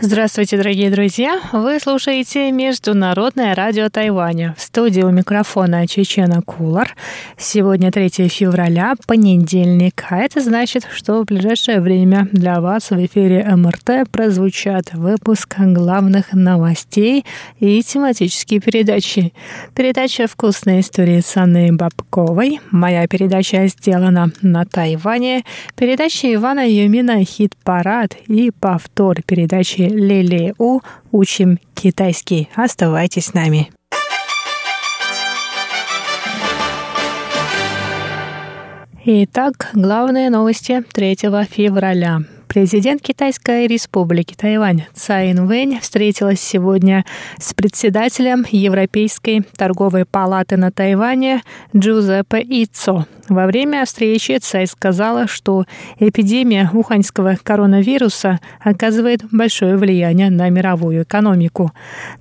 Здравствуйте, дорогие друзья! Вы слушаете Международное радио Тайваня. В студии у микрофона Чечена Кулар. Сегодня 3 февраля, понедельник. А это значит, что в ближайшее время для вас в эфире МРТ прозвучат выпуск главных новостей и тематические передачи. Передача «Вкусные истории» с Анной Бабковой. Моя передача сделана на Тайване. Передача Ивана Юмина «Хит-парад» и повтор передачи Лили У «Учим китайский». Оставайтесь с нами. Итак, главные новости 3 февраля. Президент Китайской республики Тайвань Цай Инвэнь встретилась сегодня с председателем Европейской торговой палаты на Тайване Джузеппе Ицо. Во время встречи Цай сказала, что эпидемия уханьского коронавируса оказывает большое влияние на мировую экономику.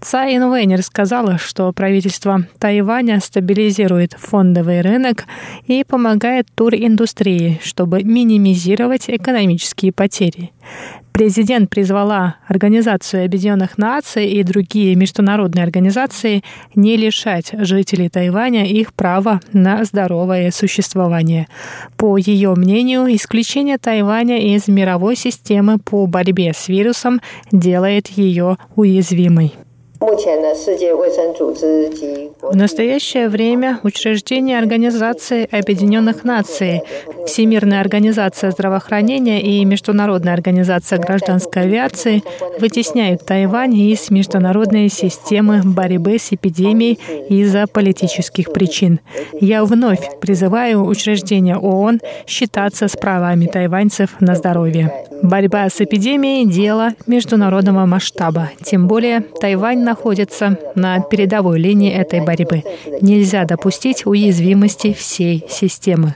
Цай Инвэнь рассказала, что правительство Тайваня стабилизирует фондовый рынок и помогает туриндустрии, чтобы минимизировать экономические потери. Президент призвала Организацию Объединенных Наций и другие международные организации не лишать жителей Тайваня их права на здоровое существование. По ее мнению, исключение Тайваня из мировой системы по борьбе с вирусом делает ее уязвимой. В настоящее время учреждения Организации Объединенных Наций, Всемирная организация здравоохранения и Международная организация гражданской авиации вытесняют Тайвань из международной системы борьбы с эпидемией из-за политических причин. Я вновь призываю учреждения ООН считаться с правами тайваньцев на здоровье. Борьба с эпидемией – дело международного масштаба. Тем более Тайвань находится на передовой линии этой борьбы. Нельзя допустить уязвимости всей системы.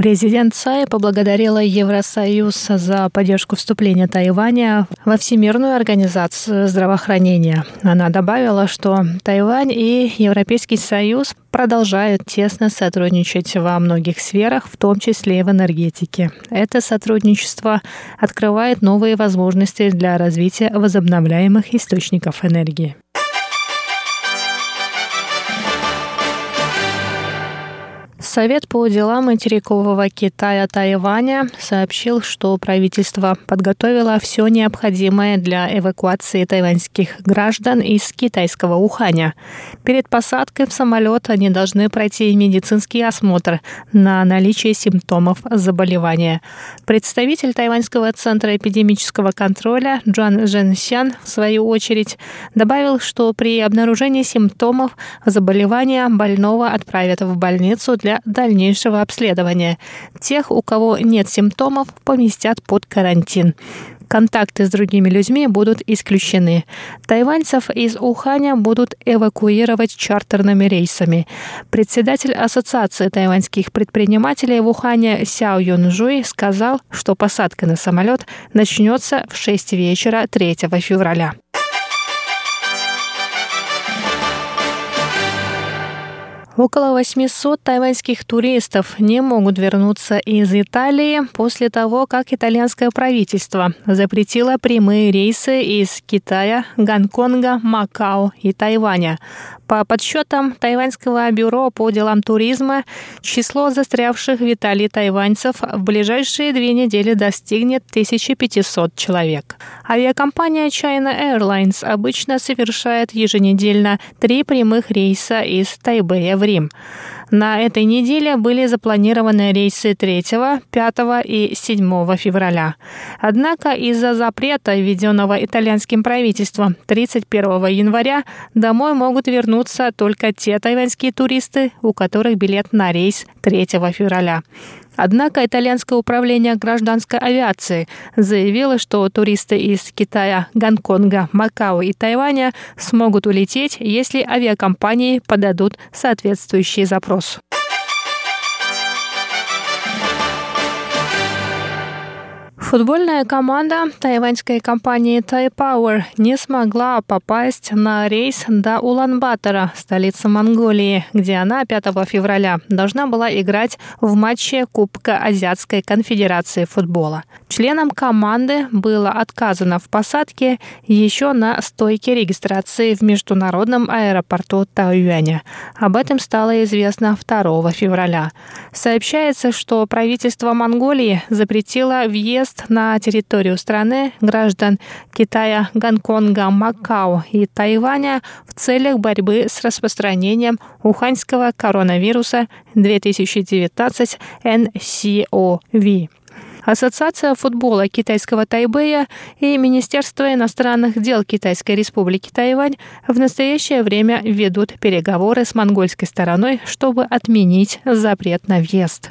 Президент Цай поблагодарила Евросоюз за поддержку вступления Тайваня во Всемирную организацию здравоохранения. Она добавила, что Тайвань и Европейский Союз продолжают тесно сотрудничать во многих сферах, в том числе и в энергетике. Это сотрудничество открывает новые возможности для развития возобновляемых источников энергии. Совет по делам материкового Китая Тайваня сообщил, что правительство подготовило все необходимое для эвакуации тайваньских граждан из китайского Уханя. Перед посадкой в самолет они должны пройти медицинский осмотр на наличие симптомов заболевания. Представитель Тайваньского центра эпидемического контроля Джан Женсян, в свою очередь, добавил, что при обнаружении симптомов заболевания больного отправят в больницу для дальнейшего обследования. Тех, у кого нет симптомов, поместят под карантин контакты с другими людьми будут исключены. Тайваньцев из Уханя будут эвакуировать чартерными рейсами. Председатель Ассоциации тайваньских предпринимателей в Ухане Сяо Юнжуй сказал, что посадка на самолет начнется в 6 вечера 3 февраля. Около 800 тайваньских туристов не могут вернуться из Италии после того, как итальянское правительство запретило прямые рейсы из Китая, Гонконга, Макао и Тайваня. По подсчетам Тайваньского бюро по делам туризма, число застрявших в Италии тайваньцев в ближайшие две недели достигнет 1500 человек. Авиакомпания China Airlines обычно совершает еженедельно три прямых рейса из Тайбэя в Рим. На этой неделе были запланированы рейсы 3, 5 и 7 февраля. Однако из-за запрета, введенного итальянским правительством 31 января, домой могут вернуться только те тайваньские туристы, у которых билет на рейс 3 февраля. Однако итальянское управление гражданской авиации заявило, что туристы из Китая, Гонконга, Макао и Тайваня смогут улететь, если авиакомпании подадут соответствующий запрос. Футбольная команда тайваньской компании Тайпауэр не смогла попасть на рейс до Улан-Батора, столицы Монголии, где она 5 февраля должна была играть в матче Кубка Азиатской конфедерации футбола. Членам команды было отказано в посадке еще на стойке регистрации в международном аэропорту Тайюаня. Об этом стало известно 2 февраля. Сообщается, что правительство Монголии запретило въезд въезд на территорию страны граждан Китая, Гонконга, Макао и Тайваня в целях борьбы с распространением уханьского коронавируса 2019 NCOV. Ассоциация футбола китайского Тайбэя и Министерство иностранных дел Китайской республики Тайвань в настоящее время ведут переговоры с монгольской стороной, чтобы отменить запрет на въезд.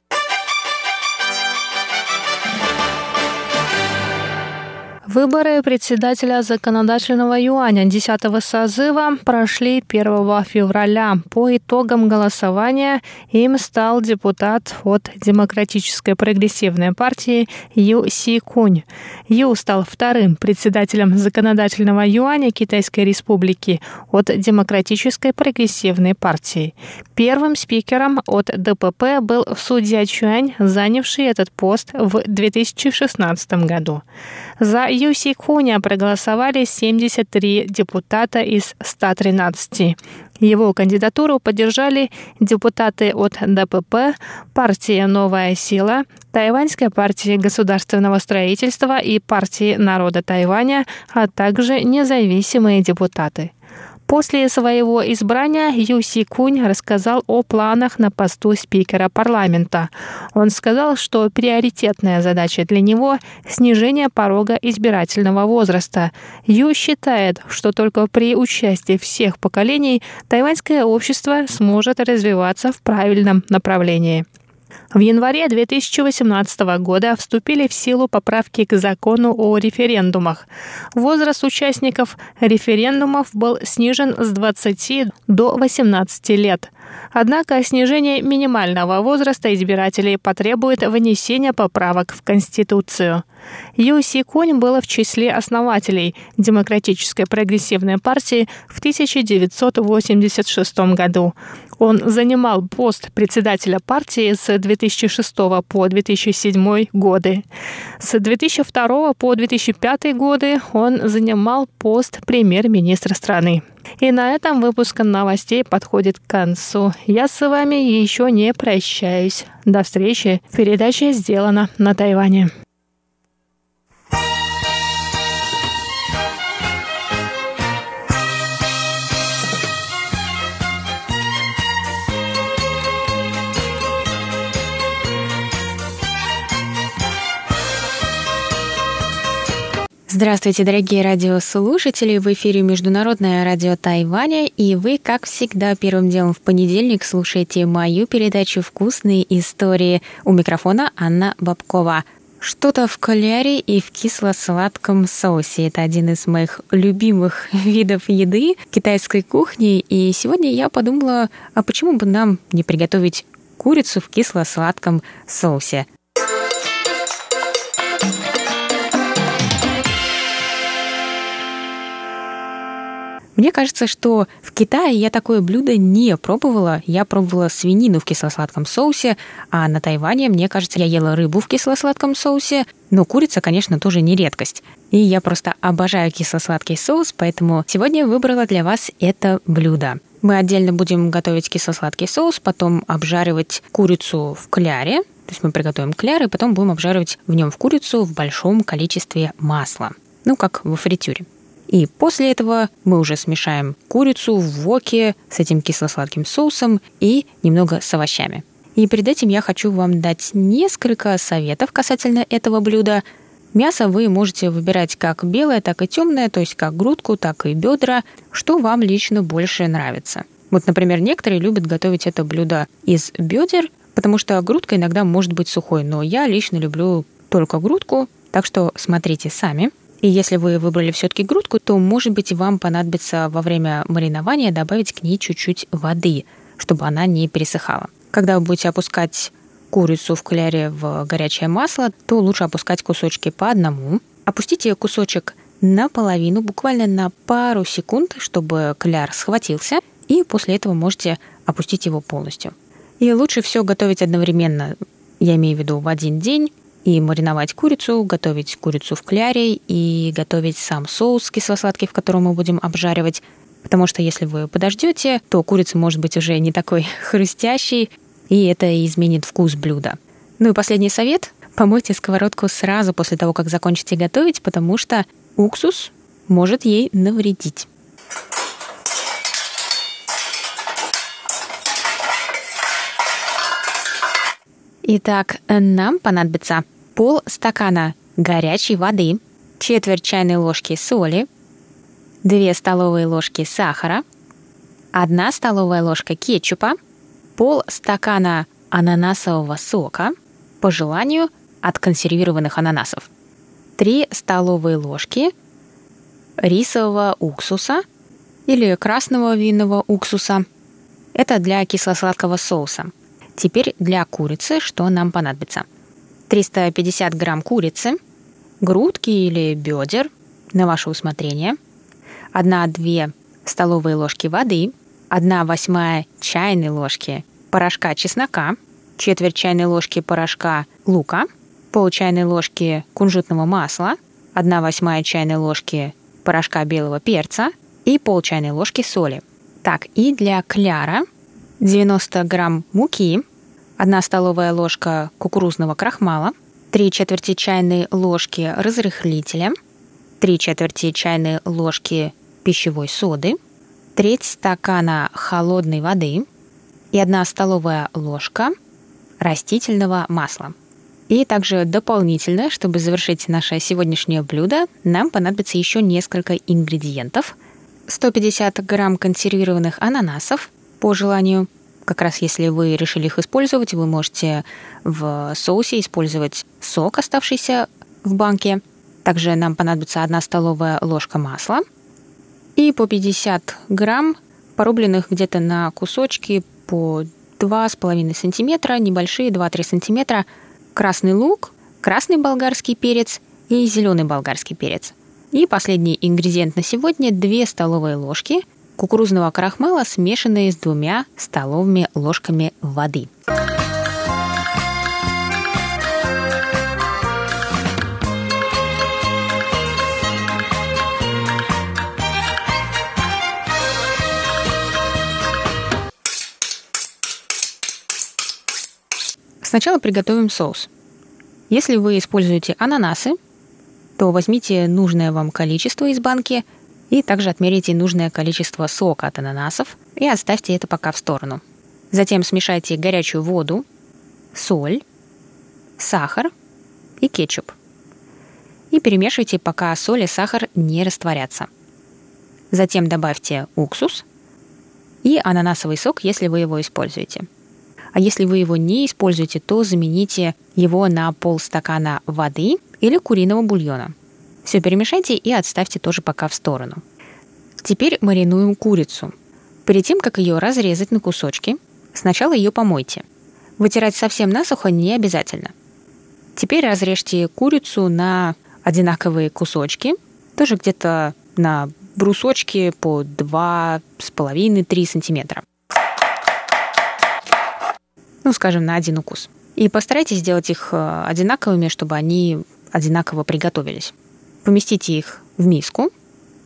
Выборы председателя законодательного юаня 10 созыва прошли 1 февраля. По итогам голосования им стал депутат от Демократической прогрессивной партии Ю Си Кунь. Ю стал вторым председателем законодательного юаня Китайской республики от Демократической прогрессивной партии. Первым спикером от ДПП был судья Чуань, занявший этот пост в 2016 году. За Юси Куня проголосовали 73 депутата из 113. Его кандидатуру поддержали депутаты от ДПП, партии «Новая сила», Тайваньской партии государственного строительства и партии народа Тайваня, а также независимые депутаты. После своего избрания Ю Кунь рассказал о планах на посту спикера парламента. Он сказал, что приоритетная задача для него – снижение порога избирательного возраста. Ю считает, что только при участии всех поколений тайваньское общество сможет развиваться в правильном направлении. В январе 2018 года вступили в силу поправки к закону о референдумах. Возраст участников референдумов был снижен с 20 до 18 лет. Однако снижение минимального возраста избирателей потребует внесения поправок в Конституцию. Ю Си Кунь был в числе основателей Демократической прогрессивной партии в 1986 году. Он занимал пост председателя партии с 2006 по 2007 годы. С 2002 по 2005 годы он занимал пост премьер-министра страны. И на этом выпуск новостей подходит к концу. Я с вами еще не прощаюсь. До встречи. Передача сделана на Тайване. Здравствуйте, дорогие радиослушатели! В эфире Международное радио Тайваня, и вы, как всегда, первым делом в понедельник слушаете мою передачу «Вкусные истории». У микрофона Анна Бабкова. Что-то в каляре и в кисло-сладком соусе. Это один из моих любимых видов еды китайской кухни. И сегодня я подумала, а почему бы нам не приготовить курицу в кисло-сладком соусе? Мне кажется, что в Китае я такое блюдо не пробовала. Я пробовала свинину в кисло-сладком соусе, а на Тайване, мне кажется, я ела рыбу в кисло-сладком соусе. Но курица, конечно, тоже не редкость. И я просто обожаю кисло-сладкий соус, поэтому сегодня выбрала для вас это блюдо. Мы отдельно будем готовить кисло-сладкий соус, потом обжаривать курицу в кляре, то есть мы приготовим кляр, и потом будем обжаривать в нем в курицу в большом количестве масла. Ну, как во фритюре. И после этого мы уже смешаем курицу в воке с этим кисло-сладким соусом и немного с овощами. И перед этим я хочу вам дать несколько советов касательно этого блюда. Мясо вы можете выбирать как белое, так и темное, то есть как грудку, так и бедра, что вам лично больше нравится. Вот, например, некоторые любят готовить это блюдо из бедер, потому что грудка иногда может быть сухой, но я лично люблю только грудку, так что смотрите сами. И если вы выбрали все-таки грудку, то, может быть, вам понадобится во время маринования добавить к ней чуть-чуть воды, чтобы она не пересыхала. Когда вы будете опускать курицу в кляре в горячее масло, то лучше опускать кусочки по одному. Опустите кусочек наполовину, буквально на пару секунд, чтобы кляр схватился, и после этого можете опустить его полностью. И лучше все готовить одновременно, я имею в виду в один день, и мариновать курицу, готовить курицу в кляре и готовить сам соус кисло-сладкий, в котором мы будем обжаривать. Потому что если вы подождете, то курица может быть уже не такой хрустящей, и это изменит вкус блюда. Ну и последний совет. Помойте сковородку сразу после того, как закончите готовить, потому что уксус может ей навредить. Итак, нам понадобится пол стакана горячей воды, четверть чайной ложки соли, 2 столовые ложки сахара, 1 столовая ложка кетчупа, пол стакана ананасового сока, по желанию от консервированных ананасов, 3 столовые ложки рисового уксуса или красного винного уксуса. Это для кисло-сладкого соуса – Теперь для курицы что нам понадобится? 350 грамм курицы, грудки или бедер на ваше усмотрение, 1-2 столовые ложки воды, 1 восьмая чайной ложки порошка чеснока, четверть чайной ложки порошка лука, пол чайной ложки кунжутного масла, 1 восьмая чайной ложки порошка белого перца и пол чайной ложки соли. Так, и для кляра 90 грамм муки, 1 столовая ложка кукурузного крахмала, 3 четверти чайной ложки разрыхлителя, 3 четверти чайной ложки пищевой соды, треть стакана холодной воды и 1 столовая ложка растительного масла. И также дополнительно, чтобы завершить наше сегодняшнее блюдо, нам понадобится еще несколько ингредиентов. 150 грамм консервированных ананасов, по желанию – как раз если вы решили их использовать, вы можете в соусе использовать сок, оставшийся в банке. Также нам понадобится 1 столовая ложка масла и по 50 грамм порубленных где-то на кусочки по 2,5 сантиметра, небольшие 2-3 сантиметра, красный лук, красный болгарский перец и зеленый болгарский перец. И последний ингредиент на сегодня 2 столовые ложки – кукурузного крахмала, смешанные с двумя столовыми ложками воды. Сначала приготовим соус. Если вы используете ананасы, то возьмите нужное вам количество из банки – и также отмерите нужное количество сока от ананасов и оставьте это пока в сторону. Затем смешайте горячую воду, соль, сахар и кетчуп. И перемешивайте, пока соль и сахар не растворятся. Затем добавьте уксус и ананасовый сок, если вы его используете. А если вы его не используете, то замените его на полстакана воды или куриного бульона. Все перемешайте и отставьте тоже пока в сторону. Теперь маринуем курицу. Перед тем, как ее разрезать на кусочки, сначала ее помойте. Вытирать совсем насухо не обязательно. Теперь разрежьте курицу на одинаковые кусочки, тоже где-то на брусочки по 2,5-3 сантиметра. Ну, скажем, на один укус. И постарайтесь сделать их э, одинаковыми, чтобы они одинаково приготовились. Поместите их в миску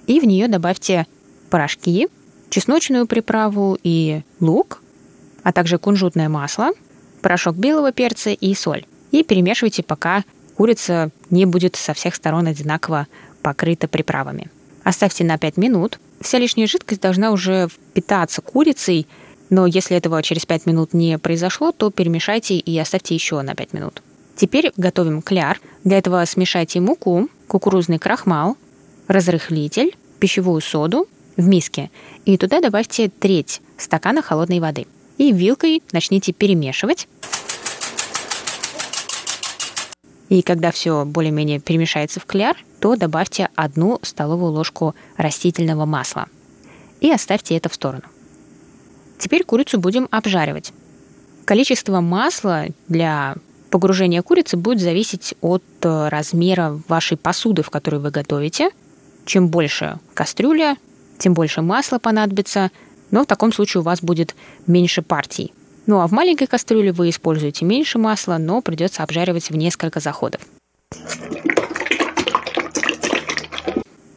и в нее добавьте порошки, чесночную приправу и лук, а также кунжутное масло, порошок белого перца и соль. И перемешивайте, пока курица не будет со всех сторон одинаково покрыта приправами. Оставьте на 5 минут. Вся лишняя жидкость должна уже впитаться курицей, но если этого через 5 минут не произошло, то перемешайте и оставьте еще на 5 минут. Теперь готовим кляр. Для этого смешайте муку, кукурузный крахмал, разрыхлитель, пищевую соду в миске и туда добавьте треть стакана холодной воды. И вилкой начните перемешивать. И когда все более-менее перемешается в кляр, то добавьте одну столовую ложку растительного масла. И оставьте это в сторону. Теперь курицу будем обжаривать. Количество масла для погружения курицы будет зависеть от э, размера вашей посуды, в которой вы готовите. Чем больше кастрюля, тем больше масла понадобится, но в таком случае у вас будет меньше партий. Ну а в маленькой кастрюле вы используете меньше масла, но придется обжаривать в несколько заходов.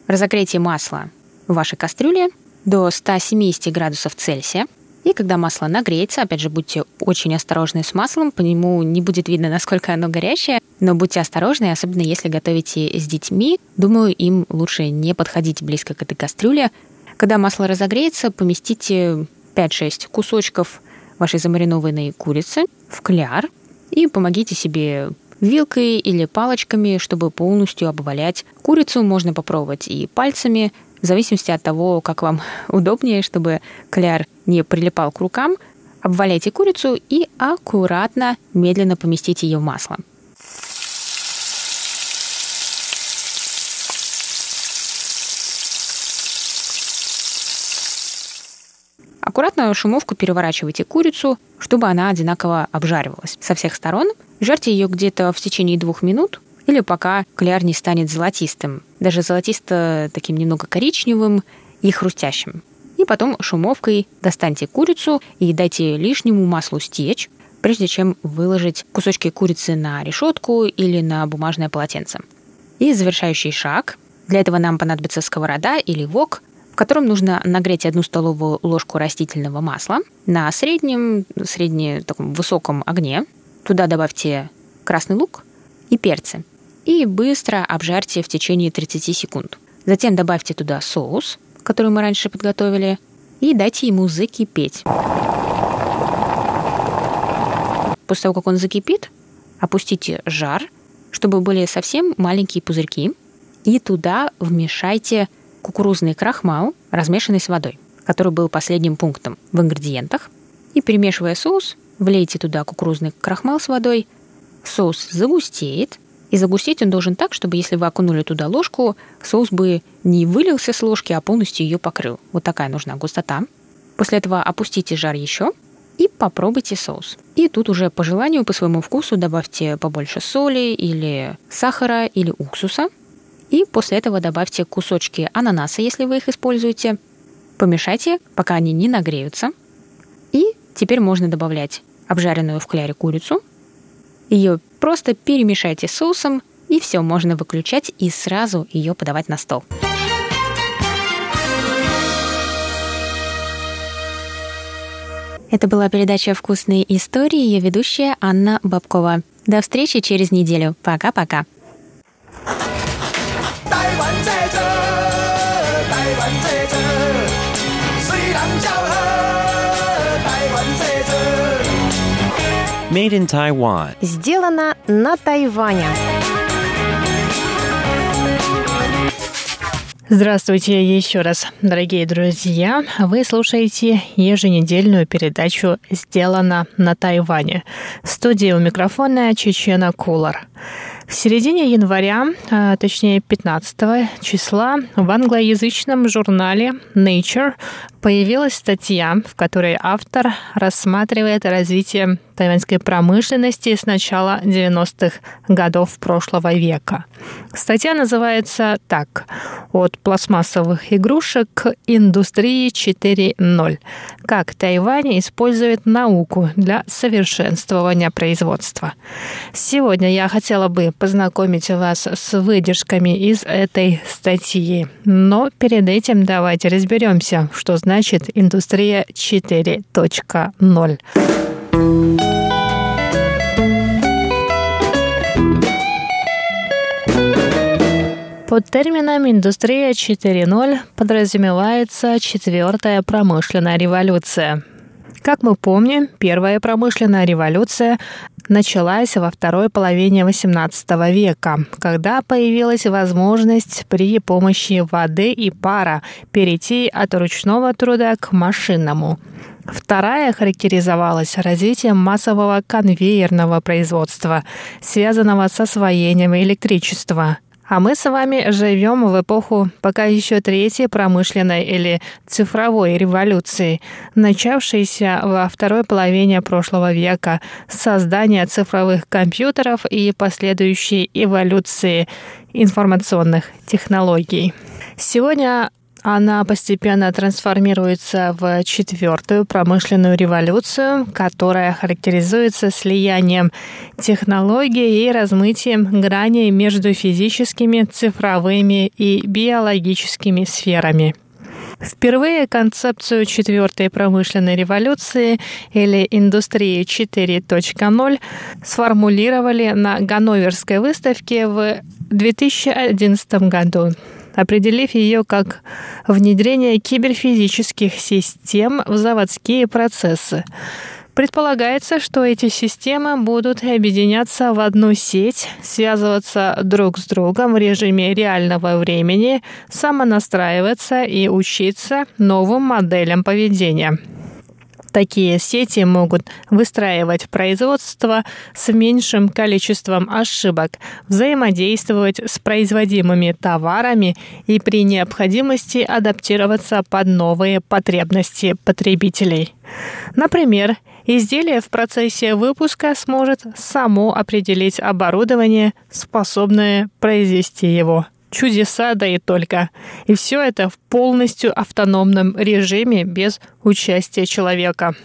Разогрейте масло в вашей кастрюле до 170 градусов Цельсия. И когда масло нагреется, опять же, будьте очень осторожны с маслом, по нему не будет видно, насколько оно горячее, но будьте осторожны, особенно если готовите с детьми. Думаю, им лучше не подходить близко к этой кастрюле. Когда масло разогреется, поместите 5-6 кусочков вашей замаринованной курицы в кляр и помогите себе вилкой или палочками, чтобы полностью обвалять курицу. Можно попробовать и пальцами, в зависимости от того, как вам удобнее, чтобы кляр не прилипал к рукам. Обваляйте курицу и аккуратно, медленно поместите ее в масло. Аккуратно шумовку переворачивайте курицу, чтобы она одинаково обжаривалась со всех сторон. Жарьте ее где-то в течение двух минут или пока кляр не станет золотистым, даже золотисто таким немного коричневым и хрустящим. И потом шумовкой достаньте курицу и дайте лишнему маслу стечь, прежде чем выложить кусочки курицы на решетку или на бумажное полотенце. И завершающий шаг. Для этого нам понадобится сковорода или вок, в котором нужно нагреть одну столовую ложку растительного масла на среднем, средне таком высоком огне. Туда добавьте красный лук и перцы. И быстро обжарьте в течение 30 секунд. Затем добавьте туда соус, который мы раньше подготовили, и дайте ему закипеть. После того, как он закипит, опустите жар, чтобы были совсем маленькие пузырьки, и туда вмешайте кукурузный крахмал, размешанный с водой, который был последним пунктом в ингредиентах. И перемешивая соус, влейте туда кукурузный крахмал с водой. Соус загустеет, и загустеть он должен так, чтобы если вы окунули туда ложку, соус бы не вылился с ложки, а полностью ее покрыл. Вот такая нужна густота. После этого опустите жар еще и попробуйте соус. И тут уже по желанию, по своему вкусу добавьте побольше соли или сахара или уксуса – и после этого добавьте кусочки ананаса, если вы их используете. Помешайте, пока они не нагреются. И теперь можно добавлять обжаренную в кляре курицу. Ее просто перемешайте соусом, и все, можно выключать и сразу ее подавать на стол. Это была передача «Вкусные истории», ее ведущая Анна Бабкова. До встречи через неделю. Пока-пока. 台 Made in Taiwan. Сделано на Тайване. Здравствуйте еще раз, дорогие друзья. Вы слушаете еженедельную передачу «Сделано на Тайване». В студии у микрофона Чечена Кулар. В середине января, а, точнее 15 числа, в англоязычном журнале Nature появилась статья, в которой автор рассматривает развитие тайваньской промышленности с начала 90-х годов прошлого века. Статья называется так «От пластмассовых игрушек к индустрии 4.0. Как Тайвань использует науку для совершенствования производства». Сегодня я хотела бы познакомить вас с выдержками из этой статьи. Но перед этим давайте разберемся, что значит индустрия 4.0. Под термином «Индустрия 4.0» подразумевается четвертая промышленная революция. Как мы помним, первая промышленная революция началась во второй половине XVIII века, когда появилась возможность при помощи воды и пара перейти от ручного труда к машинному. Вторая характеризовалась развитием массового конвейерного производства, связанного с освоением электричества, А мы с вами живем в эпоху пока еще третьей промышленной или цифровой революции, начавшейся во второй половине прошлого века с создания цифровых компьютеров и последующей эволюции информационных технологий. Сегодня она постепенно трансформируется в четвертую промышленную революцию, которая характеризуется слиянием технологий и размытием граней между физическими, цифровыми и биологическими сферами. Впервые концепцию четвертой промышленной революции или индустрии 4.0 сформулировали на Ганноверской выставке в 2011 году определив ее как внедрение киберфизических систем в заводские процессы. Предполагается, что эти системы будут объединяться в одну сеть, связываться друг с другом в режиме реального времени, самонастраиваться и учиться новым моделям поведения. Такие сети могут выстраивать производство с меньшим количеством ошибок, взаимодействовать с производимыми товарами и при необходимости адаптироваться под новые потребности потребителей. Например, изделие в процессе выпуска сможет само определить оборудование, способное произвести его чудеса, да и только. И все это в полностью автономном режиме без участия человека.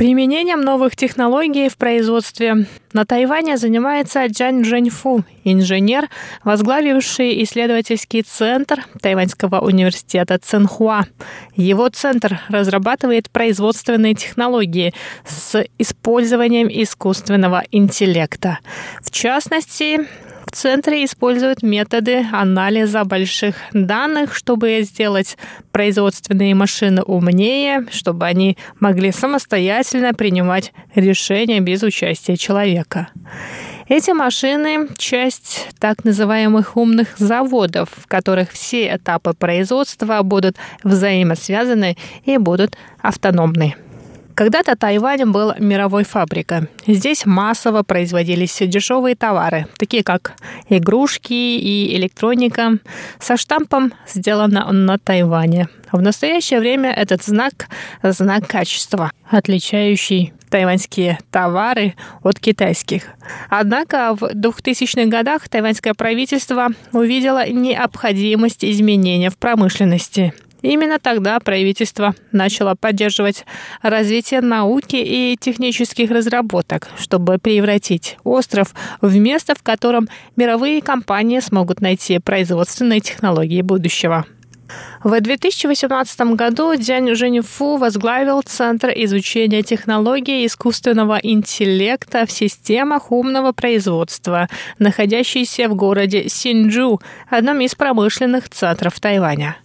Применением новых технологий в производстве на Тайване занимается Джан Жэньфу, инженер, возглавивший исследовательский центр Тайваньского университета Цинхуа. Его центр разрабатывает производственные технологии с использованием искусственного интеллекта. В частности, в центре используют методы анализа больших данных, чтобы сделать производственные машины умнее, чтобы они могли самостоятельно принимать решения без участия человека. Эти машины – часть так называемых умных заводов, в которых все этапы производства будут взаимосвязаны и будут автономны. Когда-то Тайвань был мировой фабрикой. Здесь массово производились дешевые товары, такие как игрушки и электроника, со штампом «Сделано на Тайване». В настоящее время этот знак – знак качества, отличающий тайваньские товары от китайских. Однако в 2000-х годах тайваньское правительство увидело необходимость изменения в промышленности – Именно тогда правительство начало поддерживать развитие науки и технических разработок, чтобы превратить остров в место, в котором мировые компании смогут найти производственные технологии будущего. В 2018 году Дзянь Женифу возглавил Центр изучения технологий искусственного интеллекта в системах умного производства, находящийся в городе Синджу, одном из промышленных центров Тайваня.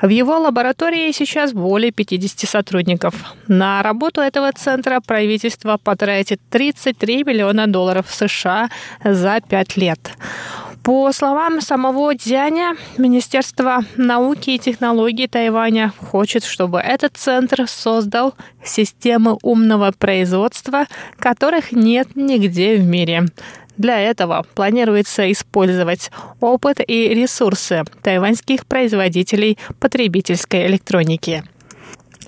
В его лаборатории сейчас более 50 сотрудников. На работу этого центра правительство потратит 33 миллиона долларов США за пять лет. По словам самого Дзяня, Министерство науки и технологий Тайваня хочет, чтобы этот центр создал системы умного производства, которых нет нигде в мире. Для этого планируется использовать опыт и ресурсы тайваньских производителей потребительской электроники.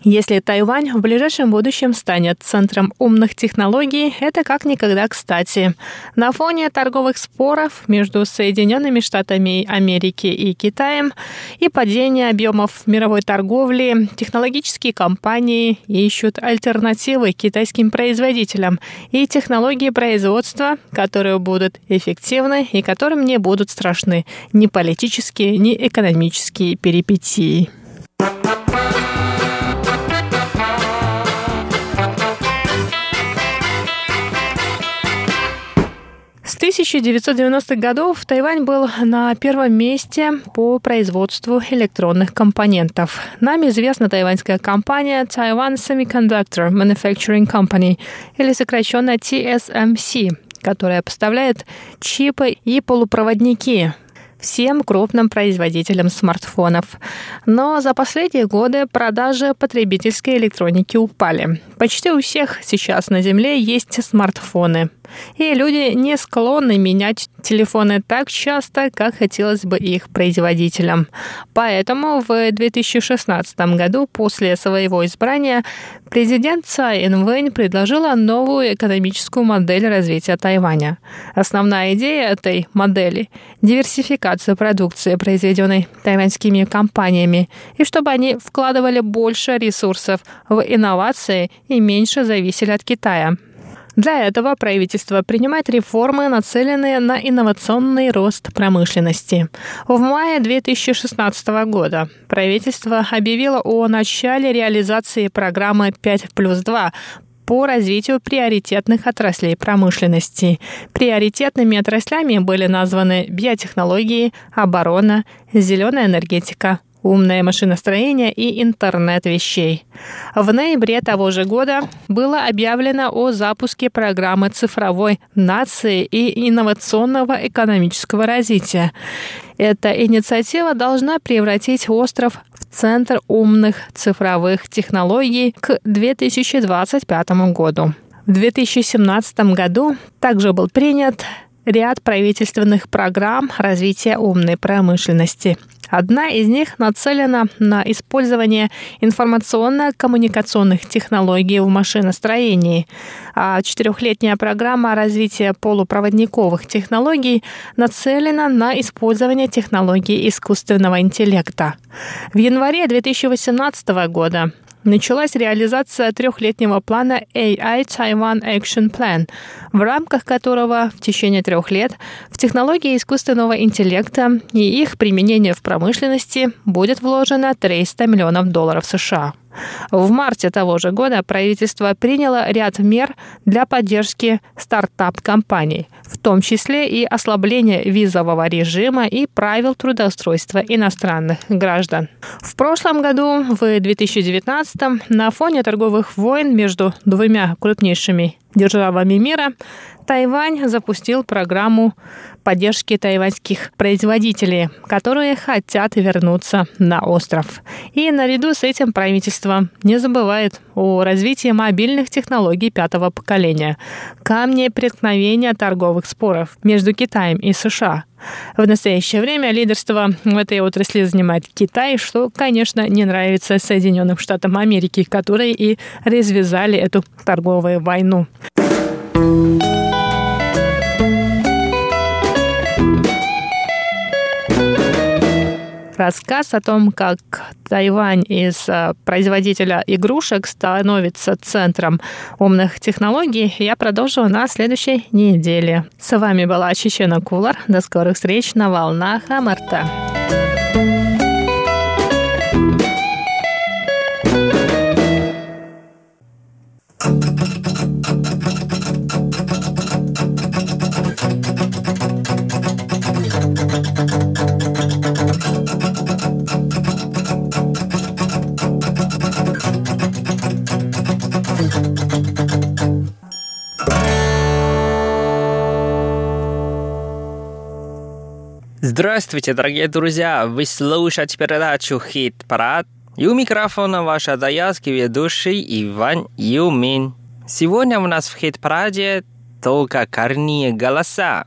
Если Тайвань в ближайшем будущем станет центром умных технологий, это как никогда кстати. На фоне торговых споров между Соединенными Штатами Америки и Китаем и падения объемов мировой торговли, технологические компании ищут альтернативы китайским производителям и технологии производства, которые будут эффективны и которым не будут страшны ни политические, ни экономические перипетии. С 1990-х годов Тайвань был на первом месте по производству электронных компонентов. Нам известна тайваньская компания Taiwan Semiconductor Manufacturing Company, или сокращенно TSMC, которая поставляет чипы и полупроводники всем крупным производителям смартфонов. Но за последние годы продажи потребительской электроники упали. Почти у всех сейчас на Земле есть смартфоны. И люди не склонны менять телефоны так часто, как хотелось бы их производителям. Поэтому в 2016 году, после своего избрания, президент Цай Инвэнь предложила новую экономическую модель развития Тайваня. Основная идея этой модели – диверсификация продукции, произведенной тайваньскими компаниями, и чтобы они вкладывали больше ресурсов в инновации и меньше зависели от Китая. Для этого правительство принимает реформы, нацеленные на инновационный рост промышленности. В мае 2016 года правительство объявило о начале реализации программы 5 плюс 2 по развитию приоритетных отраслей промышленности. Приоритетными отраслями были названы биотехнологии, оборона, зеленая энергетика, умное машиностроение и интернет вещей. В ноябре того же года было объявлено о запуске программы цифровой нации и инновационного экономического развития. Эта инициатива должна превратить остров в центр умных цифровых технологий к 2025 году. В 2017 году также был принят ряд правительственных программ развития умной промышленности. Одна из них нацелена на использование информационно-коммуникационных технологий в машиностроении, а четырехлетняя программа развития полупроводниковых технологий нацелена на использование технологий искусственного интеллекта. В январе 2018 года началась реализация трехлетнего плана AI Taiwan Action Plan, в рамках которого в течение трех лет в технологии искусственного интеллекта и их применение в промышленности будет вложено 300 миллионов долларов США. В марте того же года правительство приняло ряд мер для поддержки стартап-компаний, в том числе и ослабление визового режима и правил трудоустройства иностранных граждан. В прошлом году, в 2019, на фоне торговых войн между двумя крупнейшими державами мира, Тайвань запустил программу поддержки тайваньских производителей, которые хотят вернуться на остров. И наряду с этим правительство не забывает о развитии мобильных технологий пятого поколения, камне преткновения торговых споров между Китаем и США. В настоящее время лидерство в этой отрасли занимает Китай, что, конечно, не нравится Соединенным Штатам Америки, которые и развязали эту торговую войну. Рассказ о том, как Тайвань из э, производителя игрушек становится центром умных технологий, я продолжу на следующей неделе. С вами была Чечена Кулар. До скорых встреч на волнах Амарта. Здравствуйте, дорогие друзья! Вы слушаете передачу «Хит-парад». И у микрофона ваш адаялский ведущий Иван Юмин. Сегодня у нас в «Хит-параде» только корни голоса.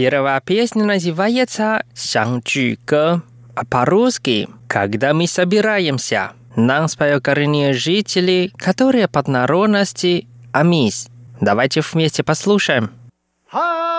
Первая песня называется «Сянчу Гэ», а по-русски «Когда мы собираемся». Нам споют коренные жители, которые под народности Амис. Давайте вместе послушаем. Hawaiian,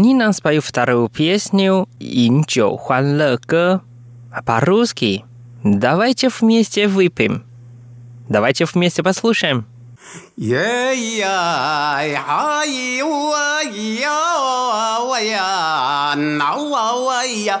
Они нам споют вторую песню «Инчо Хуан Ле Ге» по-русски. Давайте вместе выпьем. Давайте вместе послушаем. Yeah, yeah, hi, wa, ya, wa, ya, now, wa, wa, ya,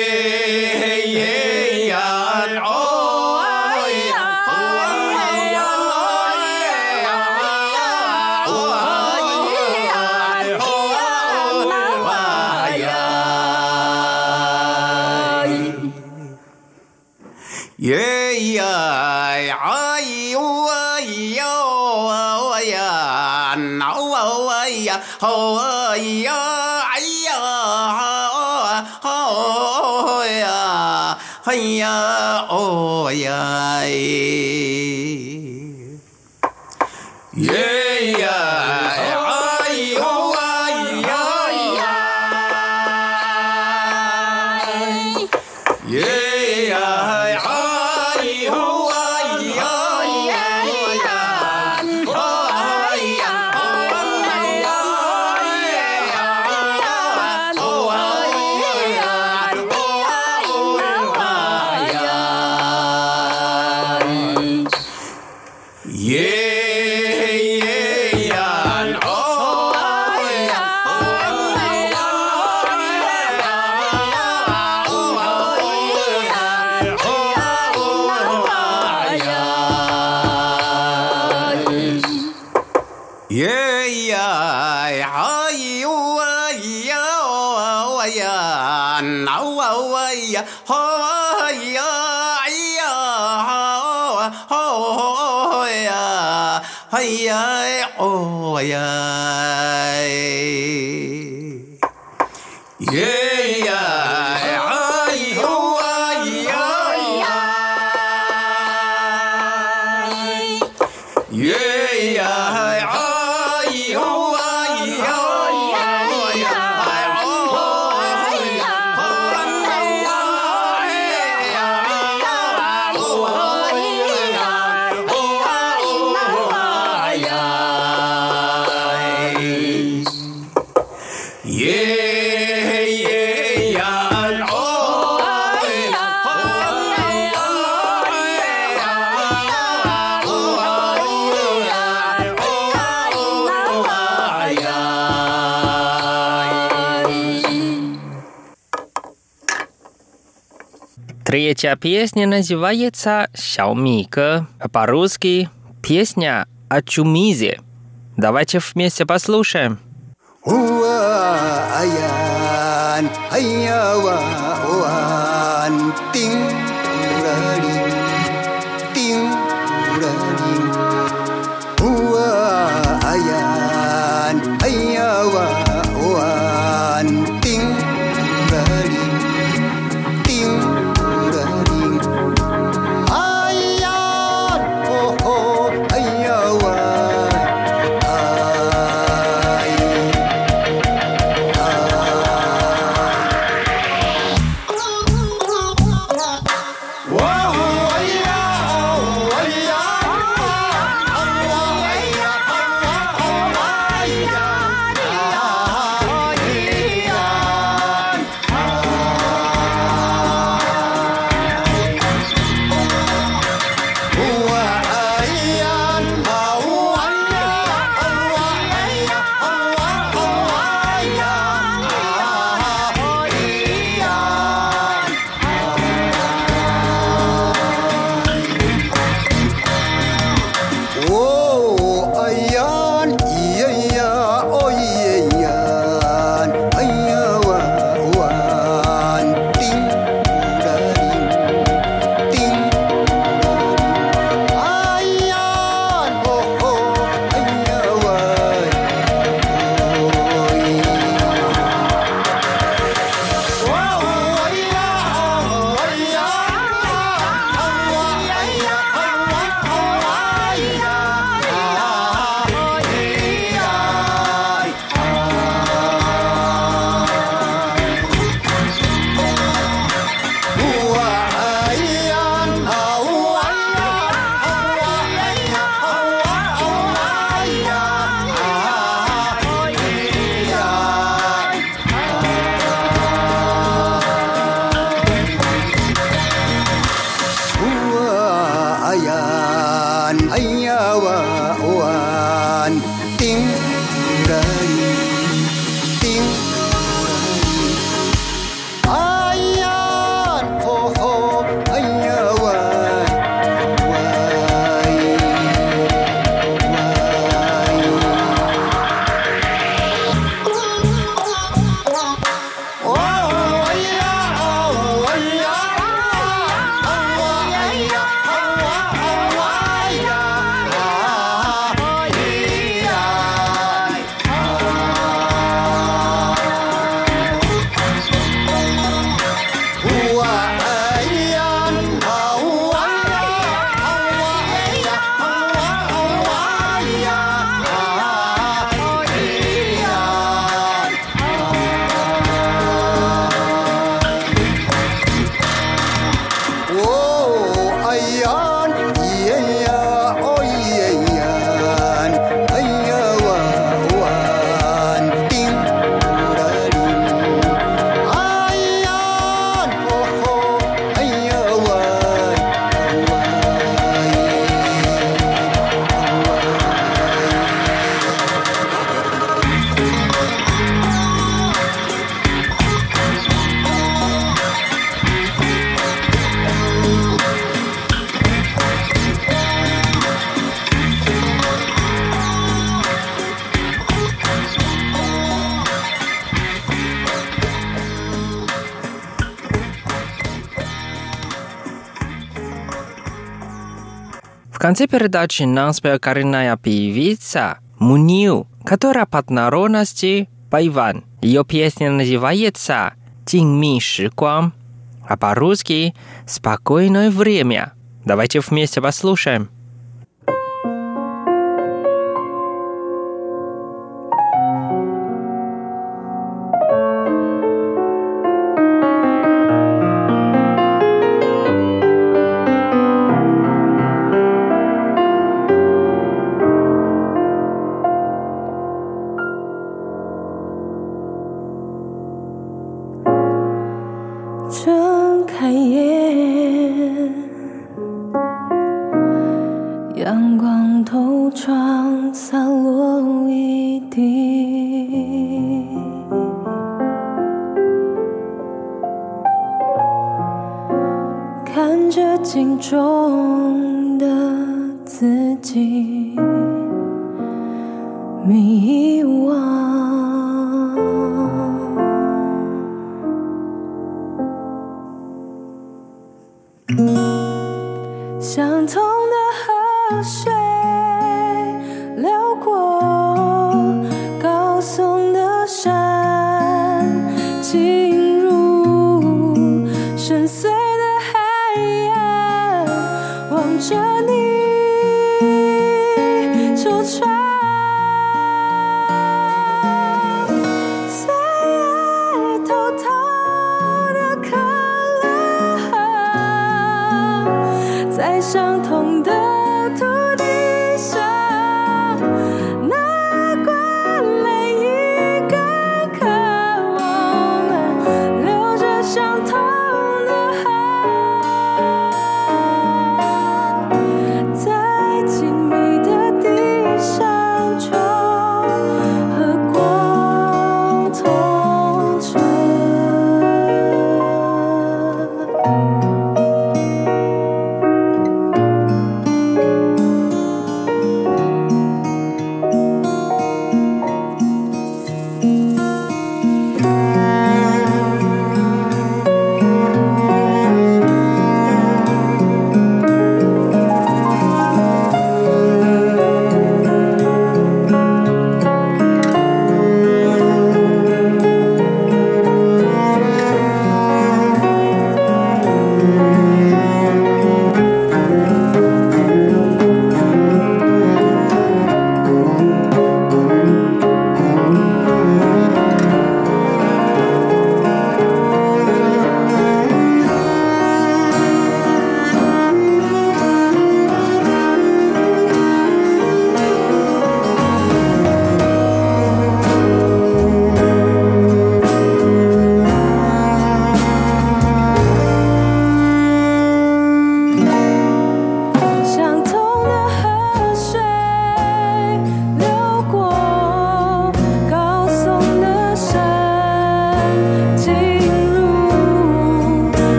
吼哦咿呀哎呀吼呀哎呀哦呀哎 yeah. Третья песня называется «Xiaomi а по-русски «Песня о Чумизе». Давайте вместе послушаем. Huayan, hayawa, oan, ting, uraling, конце передачи нам спела коренная певица Мунил, которая под народности Байван. Ее песня называется «Тинми Шикуам», а по-русски «Спокойное время». Давайте вместе послушаем. 这镜中的自己，没遗忘。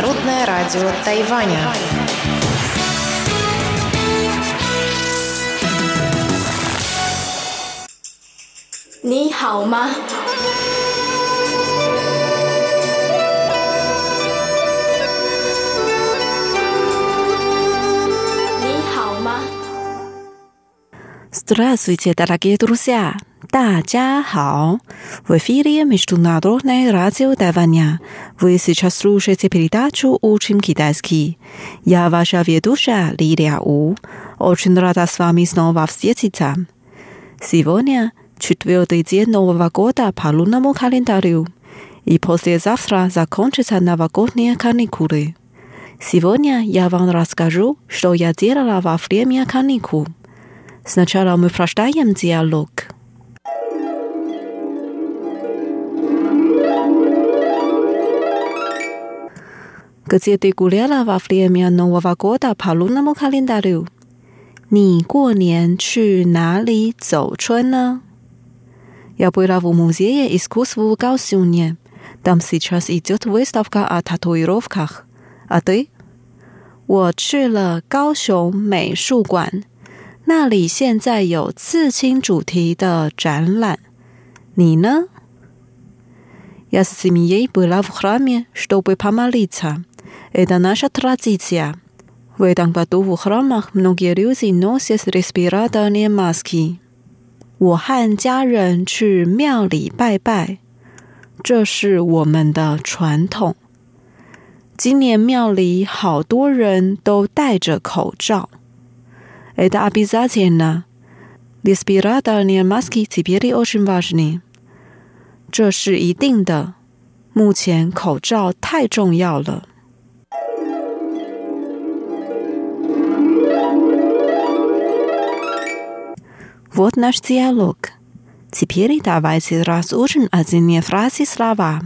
Международное радио Тайваня. Ни хао ма? Ни хао ма? Здравствуйте, дорогие друзья! 大家好! В эфире Международное радио Тайваня. Вы сейчас слушаете передачу «Учим китайский». Я ваша ведущая Лилия У. Очень рада с вами снова встретиться. Сегодня четвертый день Нового года по лунному календарю. И послезавтра закончатся новогодние каникулы. Сегодня я вам расскажу, что я делала во время каникул. Сначала мы прочитаем диалог. Где ты гуляла во время Нового года по лунному календарю? 你过年去哪里走春呢？Я была в музее искусств в Гаосюне. Там сейчас идет выставка о татуировках. А ты? 我去了高雄美术馆，那里现在有刺青主题的展览。你呢？Я с семьей была в храме, чтобы помолиться. Это наша традиция. В этом году в храмах многие люди носят респираторные маски. 我和家人去庙里拜拜，这是我们的传统。今年庙里好多人都戴着口罩。Это обязательно. Респираторные маски теперь очень важны. 这是一定的。目前口罩太重要了。 Вот наш диалог. Теперь давайте разучим отдельные фразы слова.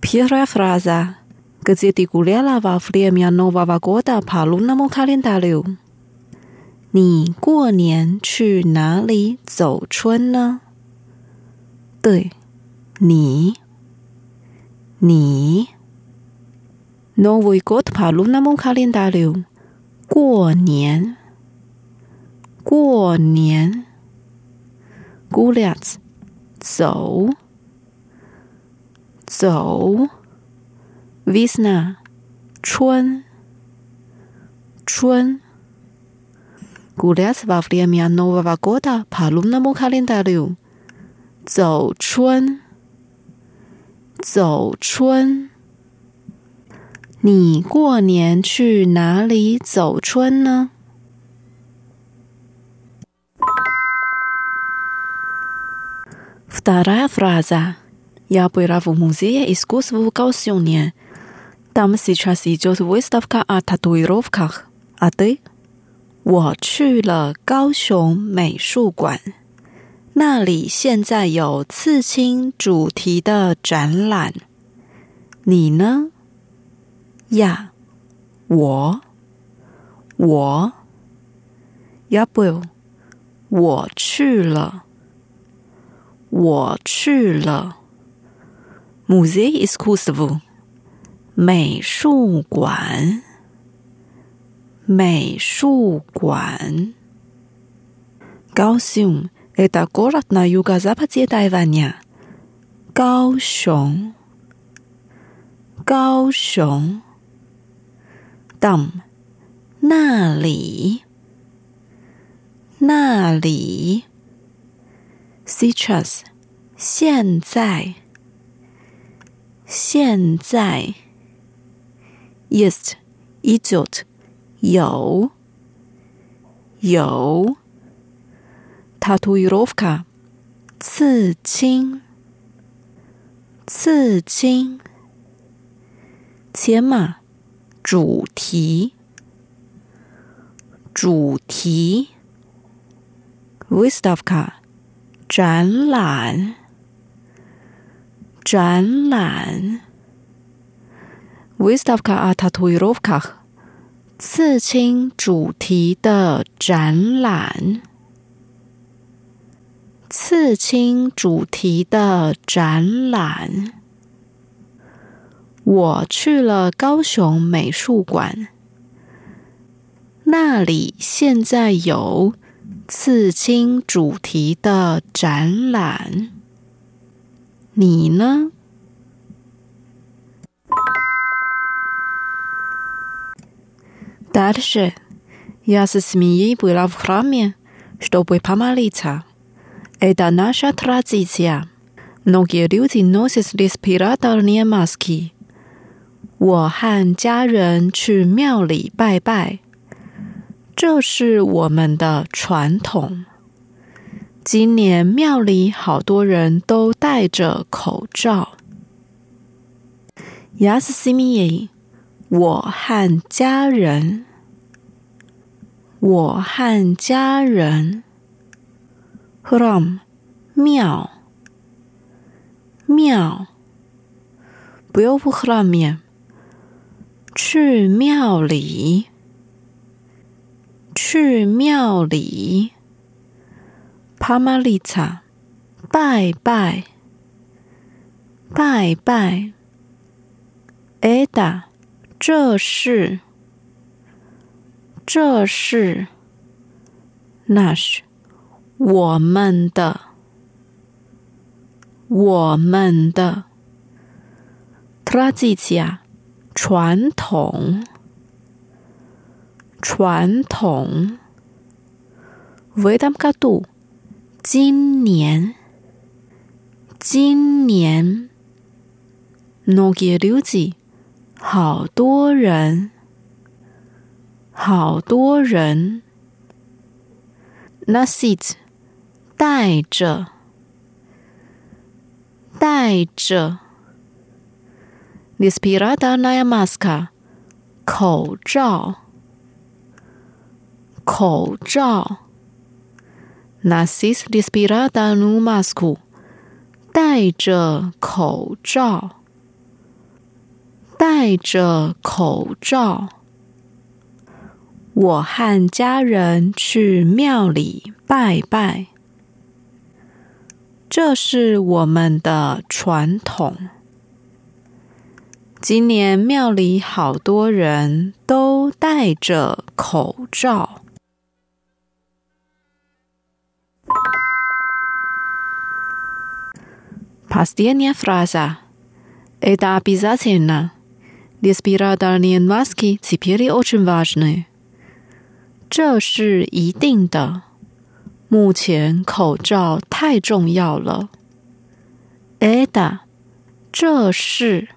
Первая фраза. Где ты гуляла во время Нового года по лунному календарю? 你过年去哪里走春呢？对，你，你，Новый год по лунному календарю，过年， 过年。走。走。Vista 走春。走春。你过年去哪里走春呢？？Вторая фраза. Я была в музее искусств в Гаосюне. Там сейчас идет выставка о татуировках. А ты? 我去了高雄美术馆，那里现在有刺青主题的展览。你呢？呀，我，我，要不，我去了， 我去了。Musée exclusive，美术馆。美术馆。高雄，это город на юго-западе Тайваня。高雄，高雄。Там，那里，那里。 Citrus，现在，现在。Yes，伊兹有，有。Taturovka，刺青，刺青。切马，主题，主题。Vystavka。展览，展览，выставка о татуировках。刺青主题的展览，刺青主题的展览。我去了高雄美术馆，那里现在有 刺青主题的展览。你呢？Дальше я со семьей была в храме, чтобы помолиться. Это наша традиция. Многие люди носят респираторные маски. 我和家人去庙里拜拜， 这是我们的传统。今年庙里好多人都戴着口罩。Ya simi，我和家人，我和家人，from 庙庙，不要不 from 面，去庙里。去庙里，pamalita 拜拜，拜拜，ada。这是，这是，那是我们的，我们的 tradition 传统，传统。Vedam Kadu，今年，今年，Nogi Luzi，好多人，好多人，Nasit，带着，带着，Nispirada Naya Maska，口罩。口罩。Nasis respirada nu masku，戴着口罩，戴着口罩。我和家人去庙里拜拜，这是我们的传统。今年庙里好多人都戴着口罩。Последняя фраза. Это обязательно. Респираторные маски теперь очень важны. 这是一定的。目前口罩太重要了。Это，这是，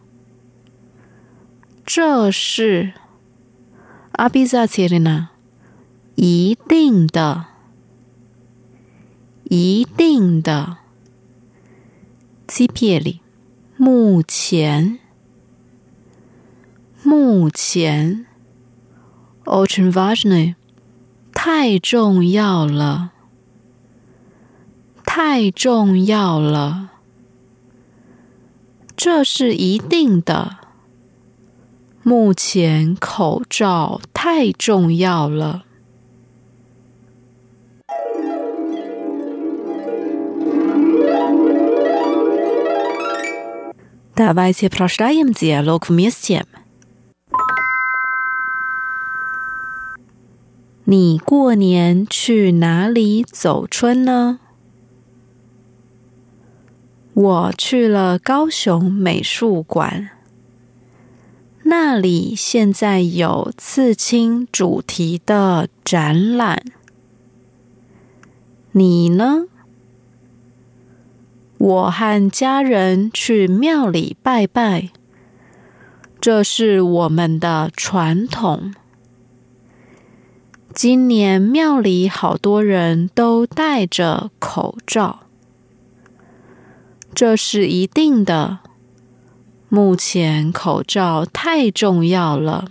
这是。Обязательно，一定的，一定的。 Теперь，目前，目前。Очень важны。太重要了，太重要了，这是一定的。目前口罩太重要了。 Давайте прочитаем диалог вместе. 你过年去哪里走春呢？我去了高雄美术馆，那里现在有刺青主题的展览。你呢？ 我和家人去庙里拜拜，这是我们的传统。今年庙里好多人都戴着口罩，这是一定的。目前口罩太重要了。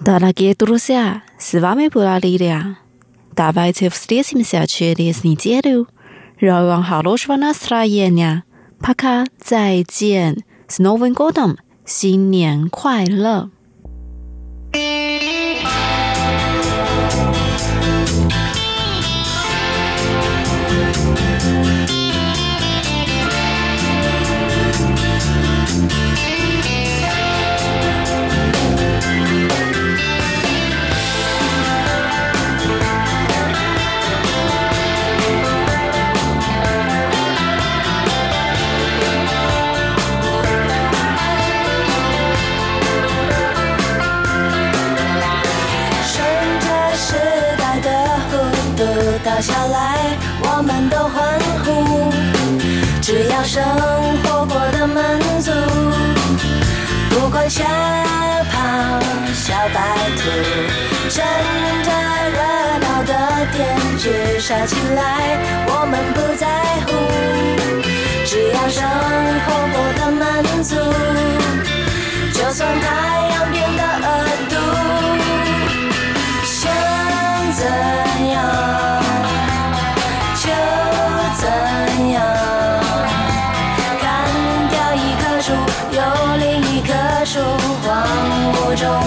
Дорогие друзья, с вами была Лилия. Давайте встретимся через неделю. 让我好罗说那斯拉耶呀，帕卡再见，С Новым годом，新年快乐。 小跑小白兔，趁着热闹的店聚杀起来，我们不在乎。只要生活过得满足，就算太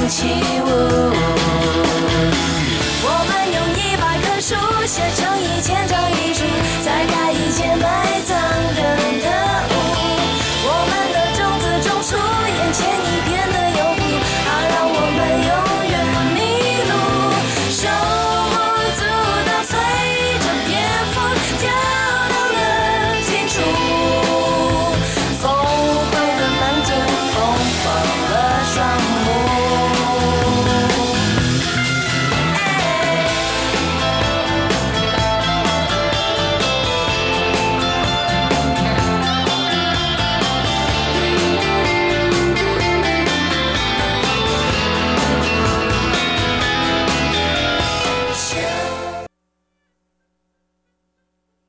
起舞。我们用一百棵树写成一千张遗书，再盖